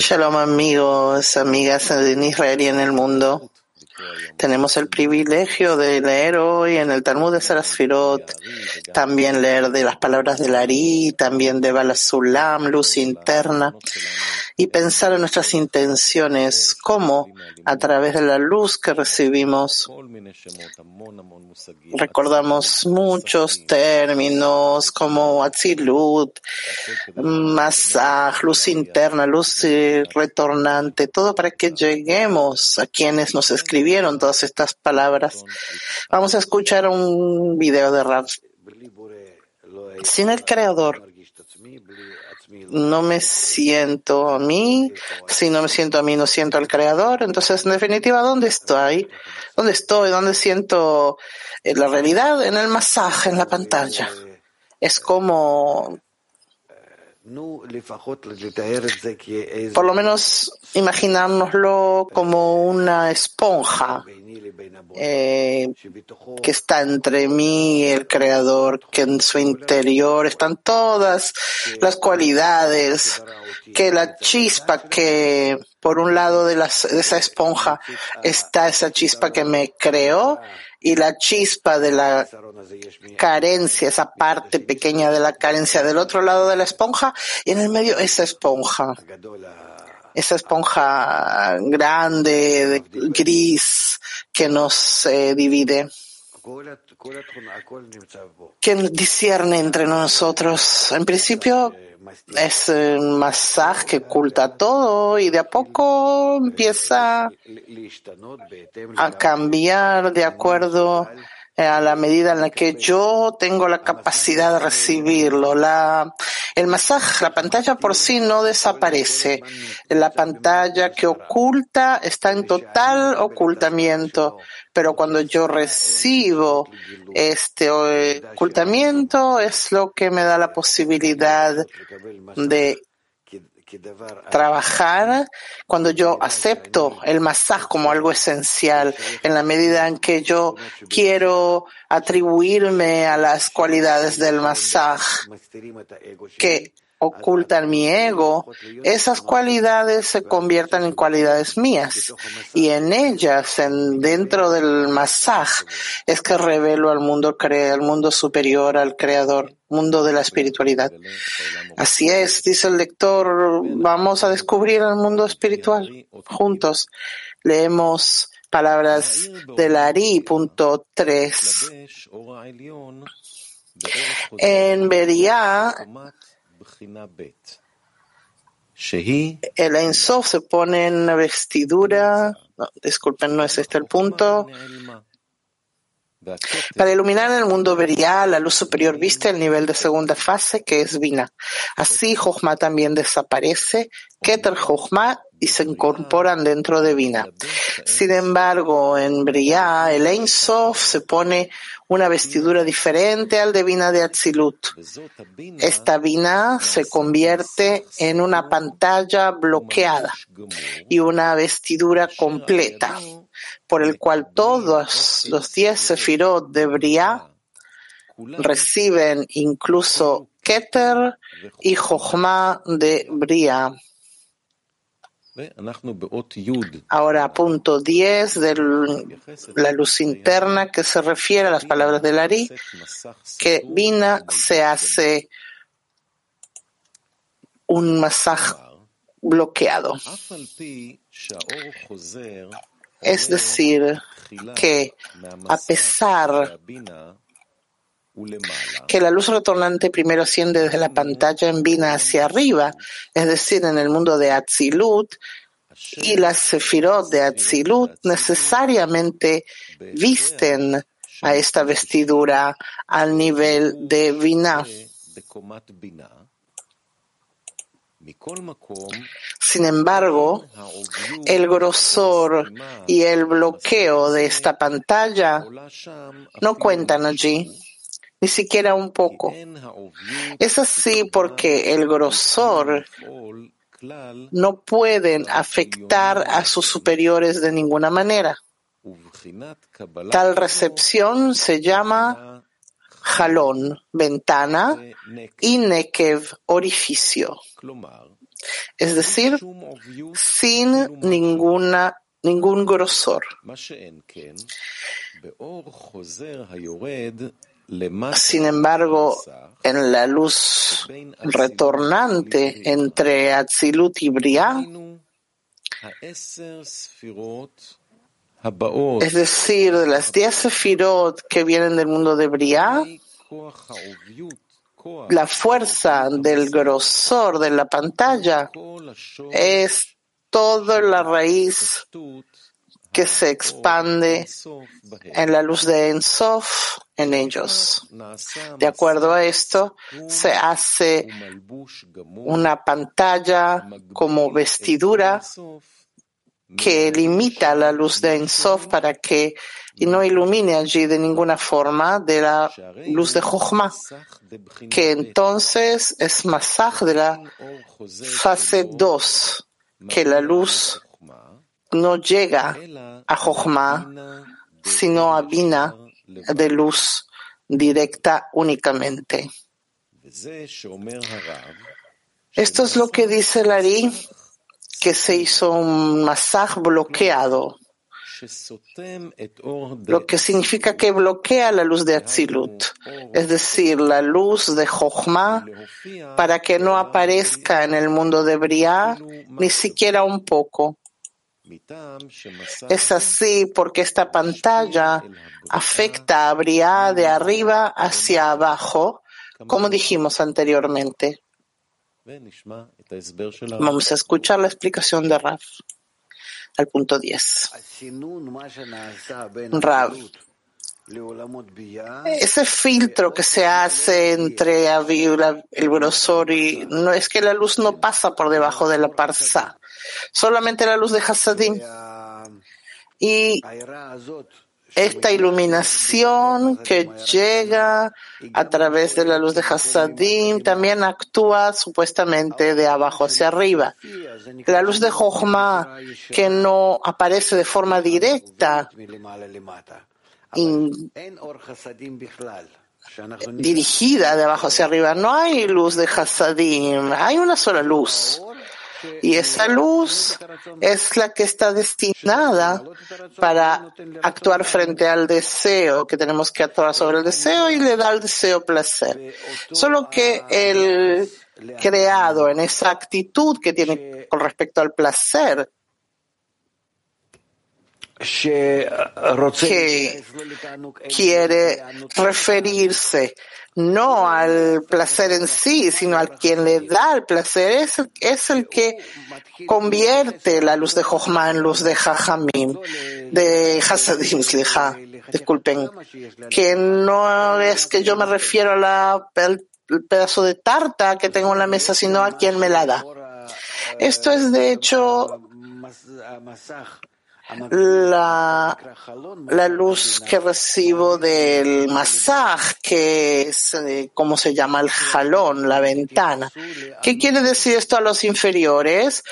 Shalom amigos, amigas en Israel y en el mundo. Tenemos el privilegio de leer hoy en el Talmud de Sarasfirot, también leer de las palabras de Lari, también de Balasulam, luz interna, y pensar en nuestras intenciones, cómo a través de la luz que recibimos recordamos muchos términos como Atzilut, Masaj, luz interna, luz retornante, todo para que lleguemos a quienes nos escribieron todas estas palabras. Vamos a escuchar un video de Rav. Sin el creador, no me siento a mí, si no me siento a mí, no siento al creador. Entonces, en definitiva, ¿dónde estoy? ¿Dónde estoy? ¿Dónde siento eh, la realidad? En el masaje, en la pantalla. Es como por lo menos imaginárnoslo como una esponja eh, que está entre mí y el creador, que en su interior están todas las cualidades, que la chispa que por un lado de, de esa esponja está esa chispa que me creó y la chispa de la carencia, esa parte pequeña de la carencia del otro lado de la esponja y en el medio esa esponja, esa esponja grande, gris que nos eh, divide que discierne entre nosotros. En principio es un masaje que oculta todo y de a poco empieza a cambiar de acuerdo a la medida en la que yo tengo la capacidad de recibirlo. La, el masaje, la pantalla por sí no desaparece. La pantalla que oculta está en total ocultamiento. Pero cuando yo recibo este ocultamiento es lo que me da la posibilidad de trabajar cuando yo acepto el masaje como algo esencial, en la medida en que yo quiero atribuirme a las cualidades del masaje, que ocultan mi ego, esas cualidades se convierten en cualidades mías y en ellas, en, dentro del masaj, es que revelo al mundo, al mundo superior, al creador, mundo de la espiritualidad. Así es, dice el lector, vamos a descubrir el mundo espiritual juntos. Leemos palabras del Ari, punto 3. En Beria, el Ensof se pone en una vestidura, disculpen, no es este el punto. Para iluminar el mundo vería la luz superior viste el nivel de segunda fase que es Vina. Así Jochma también desaparece, Keter Jochma y se incorporan dentro de Vina. Sin embargo, en Briah, el Ein Sof se pone una vestidura diferente al de Vina de Atzilut. Esta Vina se convierte en una pantalla bloqueada y una vestidura completa, por el cual todos los diez sefirot de Briah reciben incluso Keter y Jochma de Briah. Ahora, punto 10 de la luz interna que se refiere a las palabras de Lari, que Vina se hace un masaje bloqueado. Es decir, que a pesar que la luz retornante primero asciende desde la pantalla en Vina hacia arriba, es decir, en el mundo de Atzilut, y las sefirot de Atzilut necesariamente visten a esta vestidura al nivel de Vina. Sin embargo, el grosor y el bloqueo de esta pantalla no cuentan allí ni siquiera un poco. Es así porque el grosor no pueden afectar a sus superiores de ninguna manera. Tal recepción se llama jalón, ventana, y nekev, orificio. Es decir, sin ninguna, ningún grosor. Sin embargo, en la luz retornante entre Atzilut y Briah, es decir, de las diez sefirot que vienen del mundo de Briah, la fuerza del grosor de la pantalla es toda la raíz que se expande en la luz de Ensof en ellos. De acuerdo a esto, se hace una pantalla como vestidura que limita la luz de Ensof para que no ilumine allí de ninguna forma de la luz de Jochma, que entonces es masaj de la fase 2, que la luz no llega a Jochma, sino a Bina de luz directa únicamente. Esto es lo que dice Lari, que se hizo un masaj bloqueado, lo que significa que bloquea la luz de Atzilut, es decir, la luz de Jochma, para que no aparezca en el mundo de Briah ni siquiera un poco. Es así porque esta pantalla afecta a Briah de arriba hacia abajo, como dijimos anteriormente. Vamos a escuchar la explicación de Raf al punto 10. Rav, ese filtro que se hace entre el grosor y no es que la luz no pasa por debajo de la parsa, solamente la luz de Hasadim. Y esta iluminación que llega a través de la luz de Hasadim también actúa supuestamente de abajo hacia arriba. La luz de Jochma que no aparece de forma directa dirigida de abajo hacia arriba. No hay luz de Hasadim, hay una sola luz. Y esa luz es la que está destinada para actuar frente al deseo, que tenemos que actuar sobre el deseo y le da al deseo placer. Solo que el creado en esa actitud que tiene con respecto al placer, que quiere referirse no al placer en sí, sino al quien le da el placer, es, es el que convierte la luz de Jochma en luz de Jajamim, de Hasadim, disculpen, que no es que yo me refiero al pedazo de tarta que tengo en la mesa, sino a quien me la da. Esto es de hecho la, la luz que recibo del masaj, que es eh, como se llama el jalón, la ventana. ¿Qué quiere decir esto a los inferiores?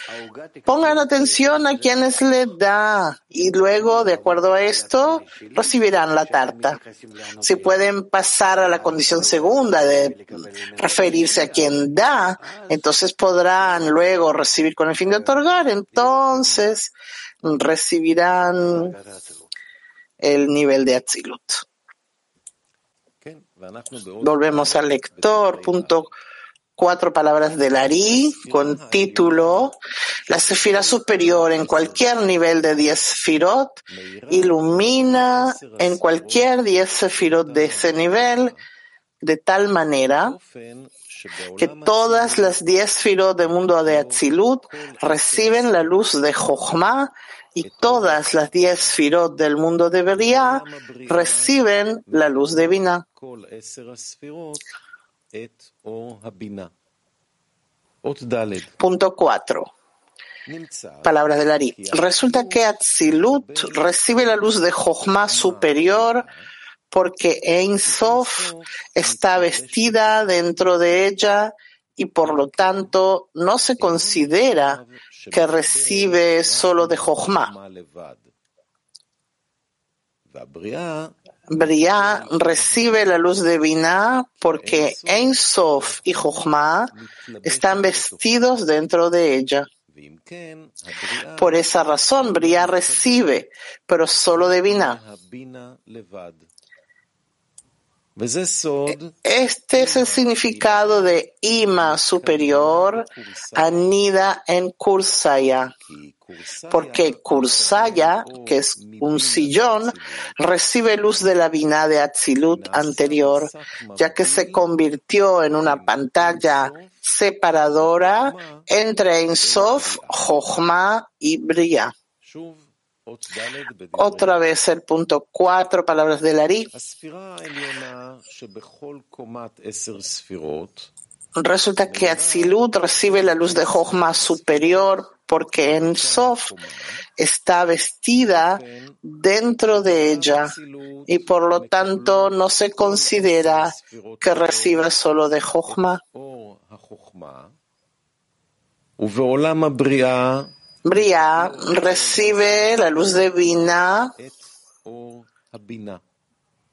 Pongan atención a quienes le da y luego, de acuerdo a esto, recibirán la tarta. Si pueden pasar a la condición segunda de referirse a quien da, entonces podrán luego recibir con el fin de otorgar. Entonces, recibirán el nivel de Atzilut. Volvemos al lector, punto cuatro palabras del Ari, con título La sefira superior en cualquier nivel de diez sefirot ilumina en cualquier diez sefirot de ese nivel de tal manera que todas las diez firot del mundo de Atzilut reciben la luz de Jochma y todas las diez firot del mundo de Beria reciben la luz de Bina. Punto 4. Palabras de Lari. Resulta que Atzilut recibe la luz de Jochma superior porque Ein Sof está vestida dentro de ella y por lo tanto no se considera que recibe solo de Jochma. Briah recibe la luz de Binah porque Ein Sof y Jochma están vestidos dentro de ella. Por esa razón, Briah recibe, pero solo de Binah. Este es el significado de Ima superior, anida en Kursaya, porque Kursaya, que es un sillón, recibe luz de la vina de Atzilut anterior, ya que se convirtió en una pantalla separadora entre Ensof, Jochma y Bria. Otra vez el punto cuatro, palabras de Lari. Resulta que Atzilut recibe la luz de Jochma superior porque en Sof está vestida dentro de ella y por lo tanto no se considera que reciba solo de Jochma. Bria recibe la luz divina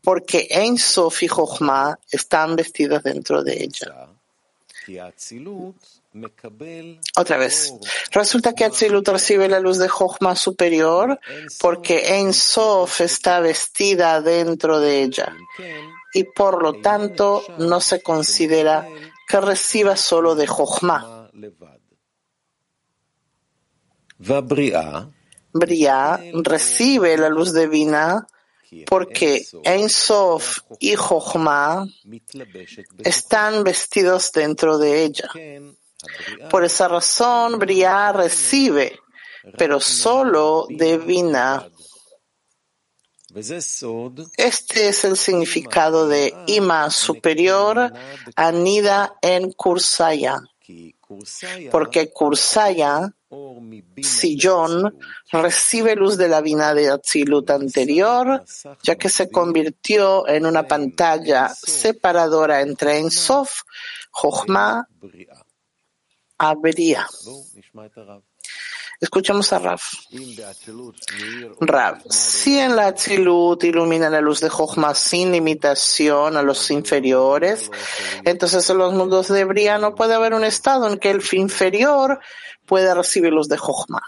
porque en Sof y Jochma están vestidas dentro de ella. Otra vez, resulta que Atzilut recibe la luz de Jochma superior porque Ein Sof está vestida dentro de ella y por lo tanto no se considera que reciba solo de Jochma. Bria recibe la luz divina porque Ein Sof y Jochma están vestidos dentro de ella. Por esa razón, Bria recibe, pero solo de Vina. Este es el significado de Ima superior, anida en Kursaya, porque Kursaya sillón recibe luz de la vina de Atzilut anterior, ya que se convirtió en una pantalla separadora entre Ensof, Jochma, Abria. Escuchamos a Rav. Rav, si en la Atzilut ilumina la luz de Jochma sin limitación a los inferiores, entonces en los mundos de Bria no puede haber un estado en que el inferior pueda recibir luz de Jochma.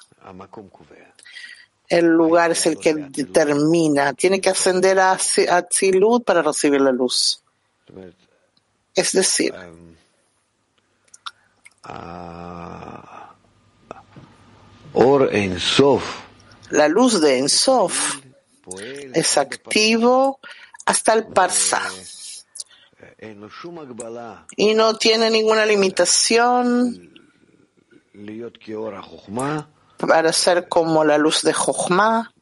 El lugar es el que determina. Tiene que ascender a Atzilut para recibir la luz. Es decir, la luz de Ensof es activo hasta el Parsa. Y no tiene ninguna limitación para ser como la luz de Jochma.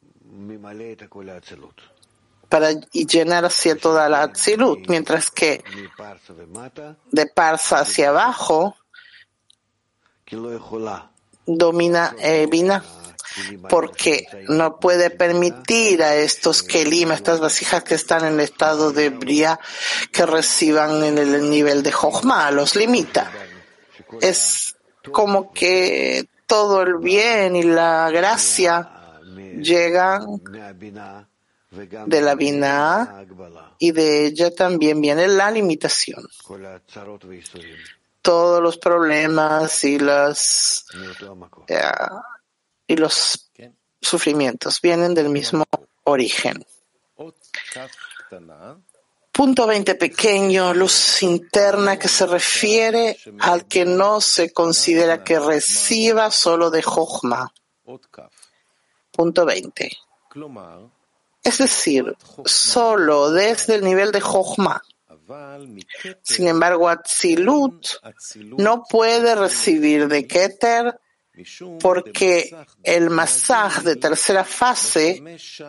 Para llenar hacia toda la Atzilut, mientras que de Parsa hacia abajo domina eh, porque no puede permitir a estos Kelim, estas vasijas que están en el estado de Bria, que reciban en el nivel de Jochma, los limita. Es como que todo el bien y la gracia llegan de la Bina y de ella también viene la limitación todos los problemas y las eh, y los sufrimientos. Vienen del mismo origen. Punto 20 pequeño, luz interna que se refiere al que no se considera que reciba solo de Jochma. Punto 20. Es decir, solo desde el nivel de Jochma. Sin embargo, Atzilut no puede recibir de Keter porque el masaj de tercera fase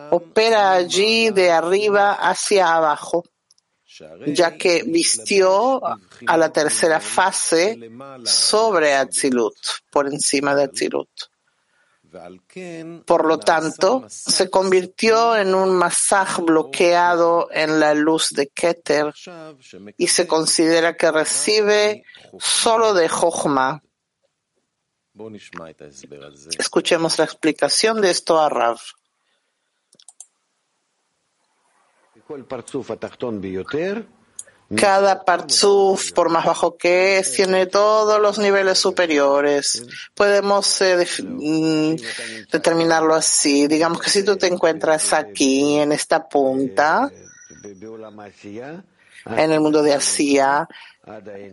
opera allí de arriba hacia abajo, ya que vistió a la tercera fase sobre Atzilut, por encima de Atzilut. Por lo tanto, se convirtió en un masaj bloqueado en la luz de Keter y se considera que recibe solo de Jochma. Escuchemos la explicación de esto a Rav. Cada parzuf, por más bajo que es, tiene todos los niveles superiores. Podemos eh, mm, determinarlo así. Digamos que si tú te encuentras aquí, en esta punta, en el mundo de Asia,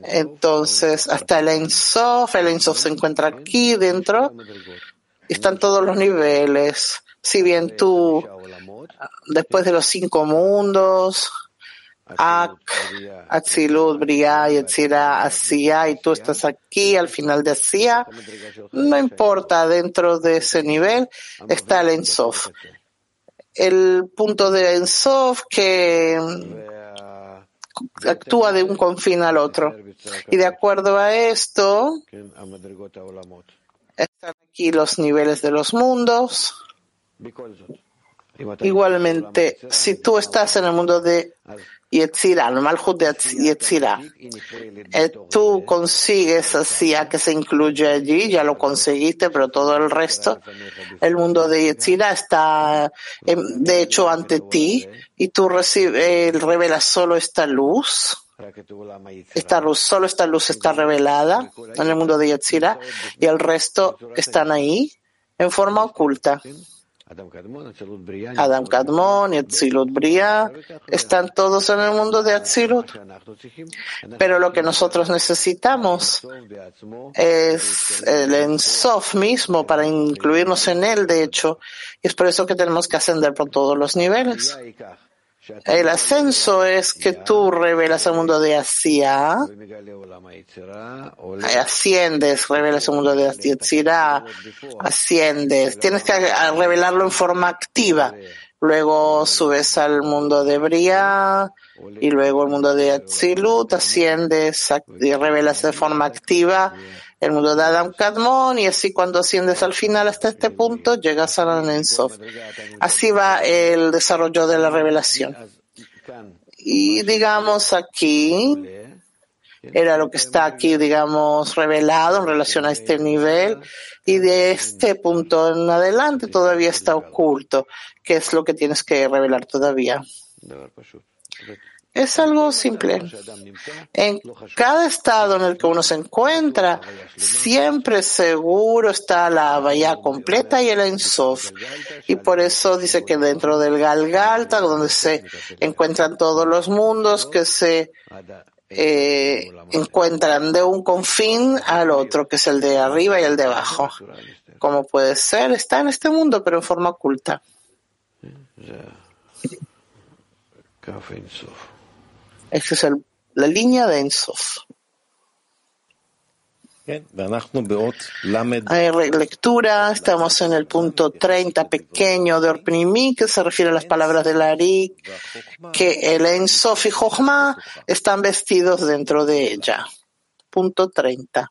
entonces hasta el Ensof, el Ensof se encuentra aquí dentro, están todos los niveles. Si bien tú, después de los cinco mundos, Ak, Atzilut, Bria, Yetzira, Asia, y tú estás aquí al final de Asia, no importa, dentro de ese nivel está el Ensof. El punto de Ensof que actúa de un confín al otro. Y de acuerdo a esto, están aquí los niveles de los mundos. Igualmente, si tú estás en el mundo de Yetzirah, el Malchut de Yetzirah. Eh, tú consigues así a que se incluye allí, ya lo conseguiste, pero todo el resto, el mundo de Yetzirah está, em, de hecho, ante ti y tú recibes, revelas solo esta luz. Esta luz, solo esta luz está revelada en el mundo de Yetzirah y el resto están ahí en forma oculta. Adam Kadmon y Atzilut Bria están todos en el mundo de Atzilut. Pero lo que nosotros necesitamos es el Ensof mismo para incluirnos en él, de hecho. Y es por eso que tenemos que ascender por todos los niveles. El ascenso es que tú revelas el mundo de Asia, asciendes, revelas el mundo de Asia, asciendes, tienes que revelarlo en forma activa. Luego subes al mundo de Bria y luego el mundo de Atzilut, asciendes y revelas de forma activa el mundo de Adam Kadmon y así cuando asciendes al final hasta este punto llegas a la Ensof. Así va el desarrollo de la revelación. Y digamos aquí, era lo que está aquí, digamos, revelado en relación a este nivel y de este punto en adelante todavía está oculto, que es lo que tienes que revelar todavía. Es algo simple. En cada estado en el que uno se encuentra, siempre seguro está la bahía completa y el Ensof. Y por eso dice que dentro del Galgalta, donde se encuentran todos los mundos que se eh, encuentran de un confín al otro, que es el de arriba y el de abajo. Como puede ser, está en este mundo, pero en forma oculta. Esa es la línea de Ensof. Hay lectura, estamos en el punto 30 pequeño de Orpinimi, que se refiere a las palabras de Larik, que el Ensof y Jochma están vestidos dentro de ella. Punto 30.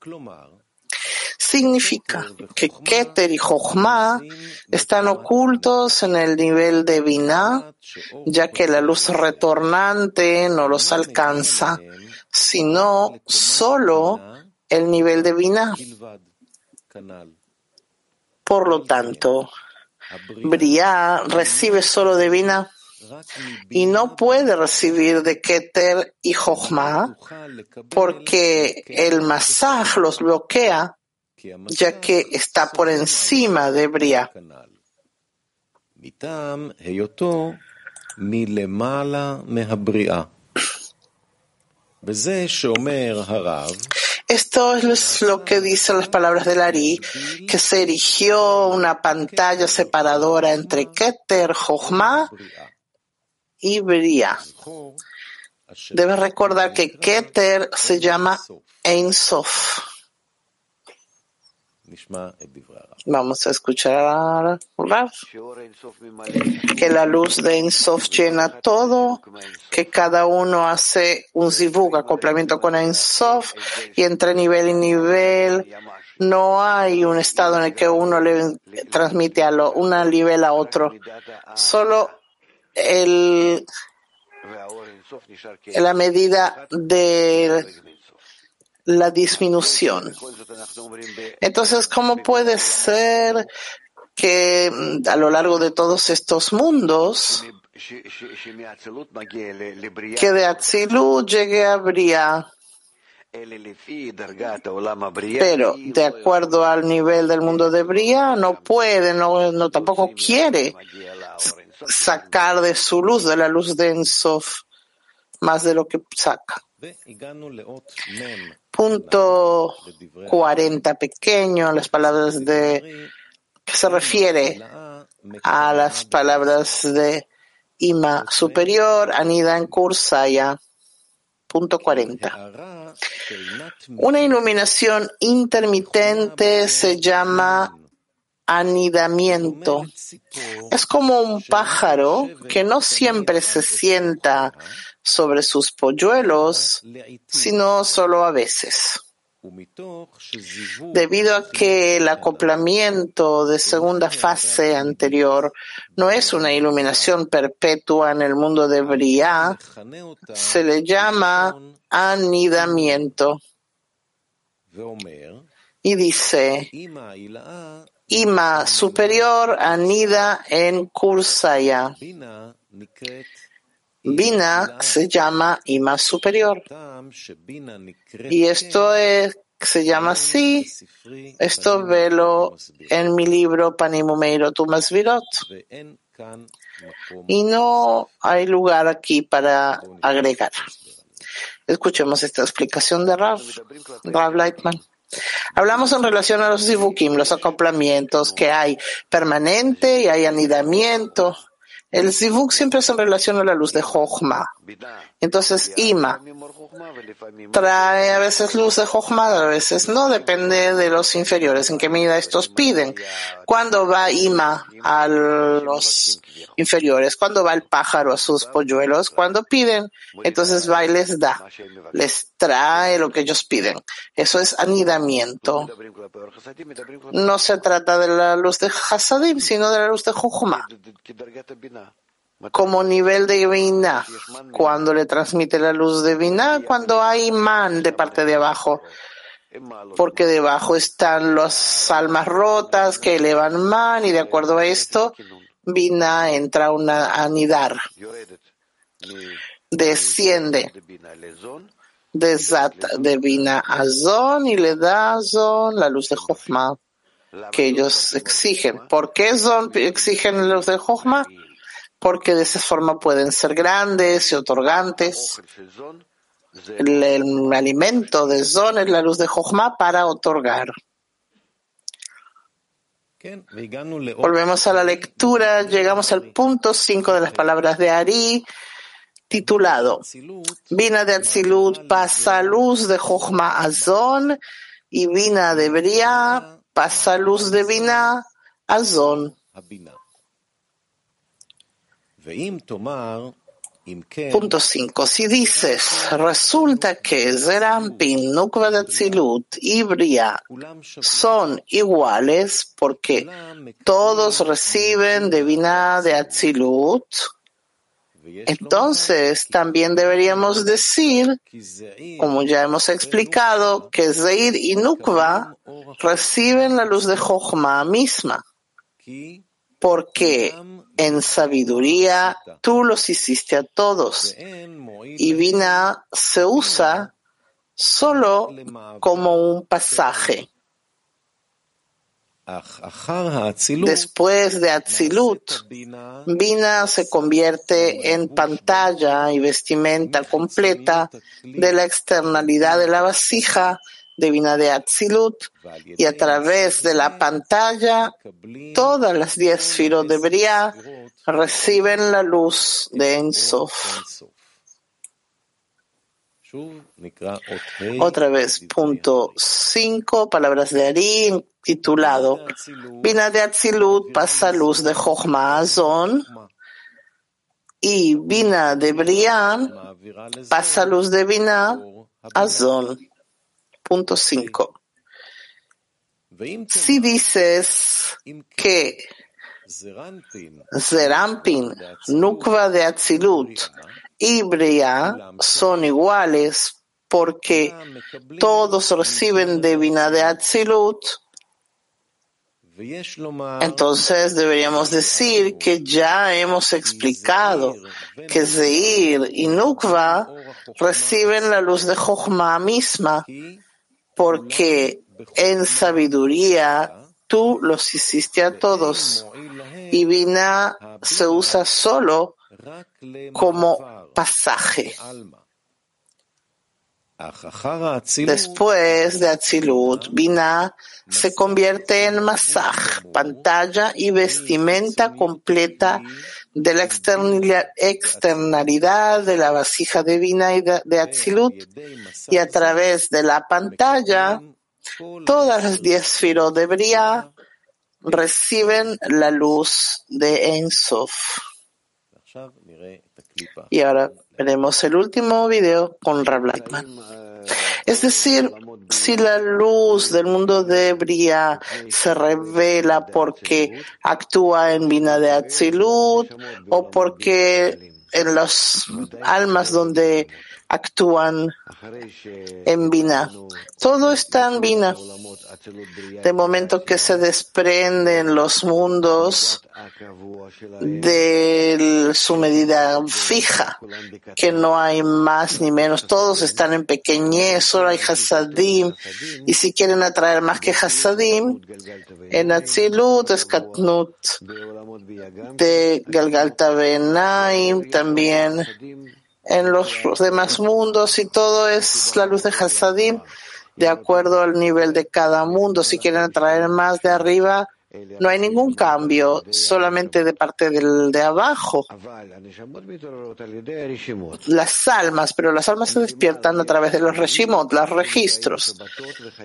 Significa que Keter y Jochma están ocultos en el nivel de Binah, ya que la luz retornante no los alcanza, sino solo el nivel de Binah. Por lo tanto, Briah recibe solo de Binah y no puede recibir de Keter y Jochma porque el masaj los bloquea ya que está por encima de Bria. Esto es lo que dicen las palabras de Lari, que se erigió una pantalla separadora entre Keter, Jochma y Bria. Debes recordar que Keter se llama Ein Sof. Vamos a escuchar que la luz de Ensof llena todo, que cada uno hace un zivug, acoplamiento con Ensof, y entre nivel y nivel no hay un estado en el que uno le transmite a lo, una nivel a otro. Solo el, la medida de la disminución. Entonces, ¿cómo puede ser que mm, a lo largo de todos estos mundos que de Atzilut llegue a Bria. Pero de acuerdo al nivel del mundo de Bria, no puede, no, no tampoco quiere sacar de su luz, de la luz de Ensof, más de lo que saca. Punto 40 pequeño, las palabras de que se refiere a las palabras de Ima superior, anida en Kursaya. Punto 40. Una iluminación intermitente se llama anidamiento. Es como un pájaro que no siempre se sienta sobre sus polluelos, sino solo a veces. Debido a que el acoplamiento de segunda fase anterior no es una iluminación perpetua en el mundo de Briah, se le llama anidamiento. Y dice, Ima superior anida en Kursaya. Bina se llama Ima superior. Y esto es, se llama así. Esto velo en mi libro Panimumeiro Tumas Virot. Y no hay lugar aquí para agregar. Escuchemos esta explicación de Rav, Rav Leitman. Hablamos en relación a los zivukim, los acoplamientos que hay permanente y hay anidamiento. El zivuk siempre es en relación a la luz de Jochma. Entonces, Ima trae a veces luz de Jochma, a veces no, depende de los inferiores, en qué medida estos piden. ¿Cuándo va Ima a los inferiores? ¿Cuándo va el pájaro a sus polluelos? Cuando piden, entonces va y les da, les trae lo que ellos piden. Eso es anidamiento. No se trata de la luz de Hasadim, sino de la luz de Jochma como nivel de Vina, cuando le transmite la luz de cuando hay man de parte de abajo, porque debajo están las almas rotas que elevan man y de acuerdo a esto, Vina entra una anidar, desciende desata de Vina a Zon y le da Zon la luz de Jochma que ellos exigen. ¿Por qué Zon exigen la luz de Jochma? Porque de esa forma pueden ser grandes y otorgantes. El, alimento de Zon es la luz de Jochma para otorgar. Volvemos a la lectura, llegamos al punto 5 de las palabras de Ari, titulado Vina de Atzilut pasa luz de Jochma a Zon y Vina de Bria pasa luz de Vina a Zon. Punto 5. Si dices, resulta que Zerampin, Nukva de y Bria son iguales porque todos reciben de de Atzilut, entonces también deberíamos decir, como ya hemos explicado, que Zeir y Nukva reciben la luz de Jochma misma porque en sabiduría tú los hiciste a todos. Y Vina se usa solo como un pasaje. Después de Atzilut, Vina se convierte en pantalla y vestimenta completa de la externalidad de la vasija divina de Atzilut y a través de la pantalla todas las diez filos de Bria reciben la luz de Ensof. Otra vez, punto 5, palabras de Ari, titulado Vina de Atzilut pasa luz de Jochma Azon y Vina de Brian pasa luz de Vina Azon. Punto 5. Si dices que Zerampin, Nukva de Atzilut y Bria son iguales porque todos reciben de Vina de Atzilut, Entonces deberíamos decir que ya hemos explicado que Zeir y Nukva reciben la luz de Jochma misma porque en sabiduría tú los hiciste a todos y Vina se usa solo como pasaje. Después de Atzilut, Binah se convierte en Masaj, pantalla y vestimenta completa de la externalidad de la vasija de Binah y de Atzilut, y a través de la pantalla, todas las diez firos de Bria reciben la luz de Ensof. Y ahora veremos el último video con Rav Lightman. Es decir, si la luz del mundo de Bria se revela porque actúa en Vina de Atzilut o porque en las almas donde actúan en Vina. Todo está en Vina. De momento que se desprenden los mundos de su medida fija, que no hay más ni menos, todos están en pequeñez, solo hay Hasadim, y si quieren atraer más que Hasadim, en Atzilut, Eskatnut, de Galgalta Benaim, también en los demás mundos y todo es la luz de Hasadim de acuerdo al nivel de cada mundo. Si quieren atraer más de arriba, no hay ningún cambio, solamente de parte del de abajo. Las almas, pero las almas se despiertan a través de los regimot, los registros.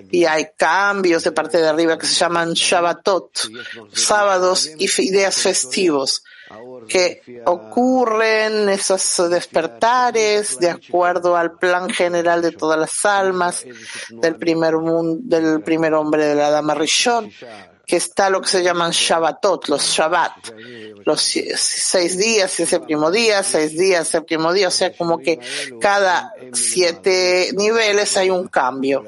Y hay cambios de parte de arriba que se llaman Shabbatot, sábados y días festivos que ocurren esos despertares de acuerdo al plan general de todas las almas del primer mundo, del primer hombre de la dama Rishon, que está lo que se llaman Shabbatot, los Shabbat, los seis días, ese séptimo día, seis días, séptimo día, o sea, como que cada siete niveles hay un cambio.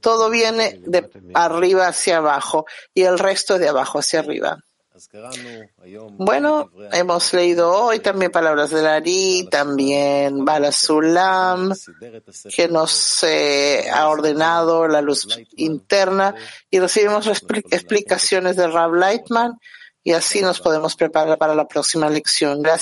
Todo viene de arriba hacia abajo y el resto de abajo hacia arriba. Bueno, hemos leído hoy también palabras de Ari, también Balasulam, que nos eh, ha ordenado la luz interna y recibimos explicaciones de Rab Lightman y así nos podemos preparar para la próxima lección. Gracias.